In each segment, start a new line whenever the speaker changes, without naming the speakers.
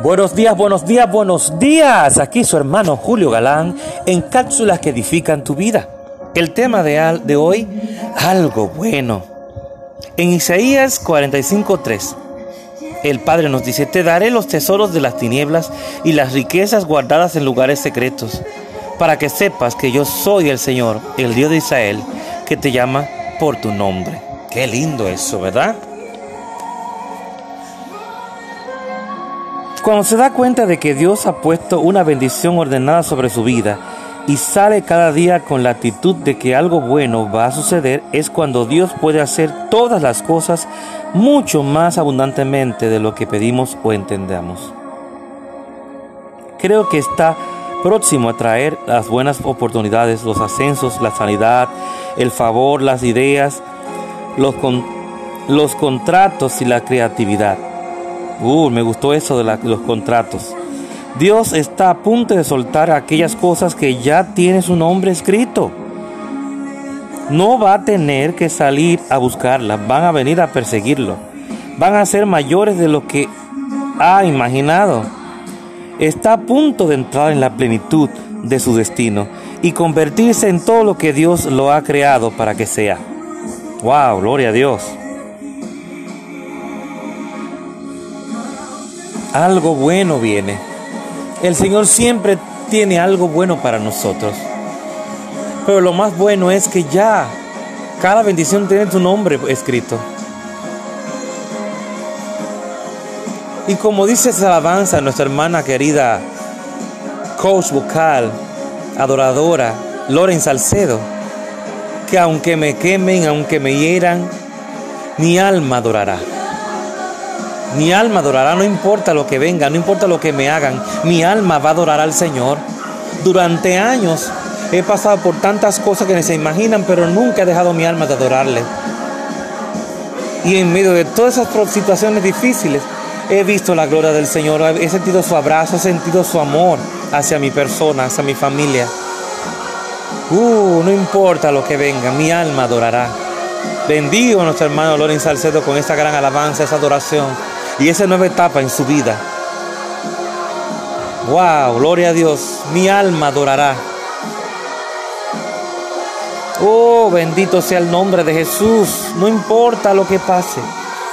Buenos días, buenos días, buenos días. Aquí su hermano Julio Galán en cápsulas que edifican tu vida. El tema de, de hoy, algo bueno. En Isaías 45:3, el Padre nos dice, te daré los tesoros de las tinieblas y las riquezas guardadas en lugares secretos, para que sepas que yo soy el Señor, el Dios de Israel, que te llama por tu nombre. Qué lindo eso, ¿verdad? Cuando se da cuenta de que Dios ha puesto una bendición ordenada sobre su vida y sale cada día con la actitud de que algo bueno va a suceder, es cuando Dios puede hacer todas las cosas mucho más abundantemente de lo que pedimos o entendamos. Creo que está próximo a traer las buenas oportunidades, los ascensos, la sanidad, el favor, las ideas, los, los contratos y la creatividad. Uh, me gustó eso de los contratos. Dios está a punto de soltar aquellas cosas que ya tiene su nombre escrito. No va a tener que salir a buscarlas, van a venir a perseguirlo. Van a ser mayores de lo que ha imaginado. Está a punto de entrar en la plenitud de su destino y convertirse en todo lo que Dios lo ha creado para que sea. ¡Wow! Gloria a Dios. Algo bueno viene. El Señor siempre tiene algo bueno para nosotros. Pero lo más bueno es que ya cada bendición tiene tu nombre escrito. Y como dice esa alabanza, nuestra hermana querida, coach vocal, adoradora, Loren Salcedo, que aunque me quemen, aunque me hieran, mi alma adorará. Mi alma adorará, no importa lo que venga, no importa lo que me hagan, mi alma va a adorar al Señor. Durante años he pasado por tantas cosas que ni se imaginan, pero nunca he dejado mi alma de adorarle. Y en medio de todas esas situaciones difíciles, he visto la gloria del Señor, he sentido su abrazo, he sentido su amor hacia mi persona, hacia mi familia. Uh, no importa lo que venga, mi alma adorará. Bendigo a nuestro hermano Loren Salcedo con esta gran alabanza, esa adoración y esa nueva etapa en su vida. Wow, gloria a Dios, mi alma adorará. Oh, bendito sea el nombre de Jesús. No importa lo que pase,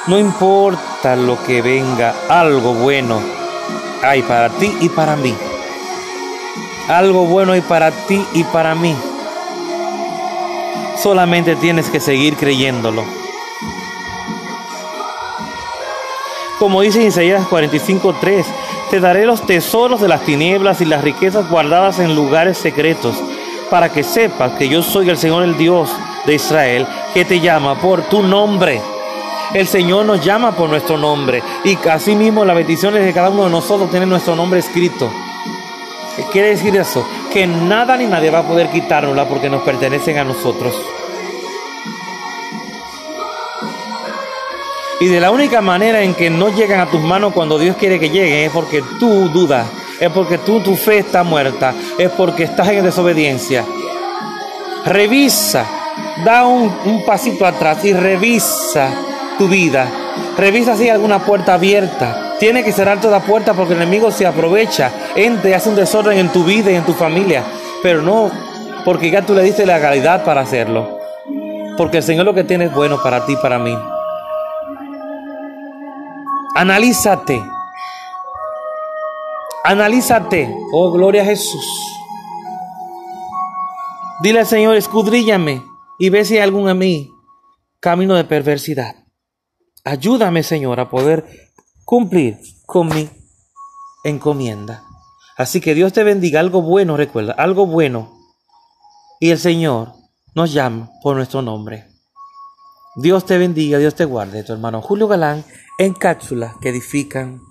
no importa lo que venga, algo bueno hay para ti y para mí. Algo bueno hay para ti y para mí. Solamente tienes que seguir creyéndolo. Como dice Isaías 45:3, te daré los tesoros de las tinieblas y las riquezas guardadas en lugares secretos, para que sepas que yo soy el Señor el Dios de Israel, que te llama por tu nombre. El Señor nos llama por nuestro nombre y así mismo las bendiciones de cada uno de nosotros tienen nuestro nombre escrito. ¿Qué quiere decir eso? Que nada ni nadie va a poder quitárnosla porque nos pertenecen a nosotros. Y de la única manera en que no llegan a tus manos cuando Dios quiere que lleguen es porque tú dudas, es porque tú, tu fe está muerta, es porque estás en desobediencia. Revisa, da un, pasito atrás y revisa tu vida. Revisa si hay alguna puerta abierta. Tiene que cerrar toda puerta porque el enemigo se aprovecha, entra y hace un desorden en tu vida y en tu familia. Pero no porque ya tú le diste la calidad para hacerlo. Porque el Señor lo que tiene es bueno para ti y para mí. Analízate. Analízate. Oh, gloria a Jesús. Dile al Señor, escudríllame y ve si hay algún en mí camino de perversidad. Ayúdame, Señor, a poder cumplir con mi encomienda. Así que Dios te bendiga. Algo bueno, recuerda, algo bueno. Y el Señor nos llama por nuestro nombre. Dios te bendiga, Dios te guarde, tu hermano Julio Galán en cápsulas que edifican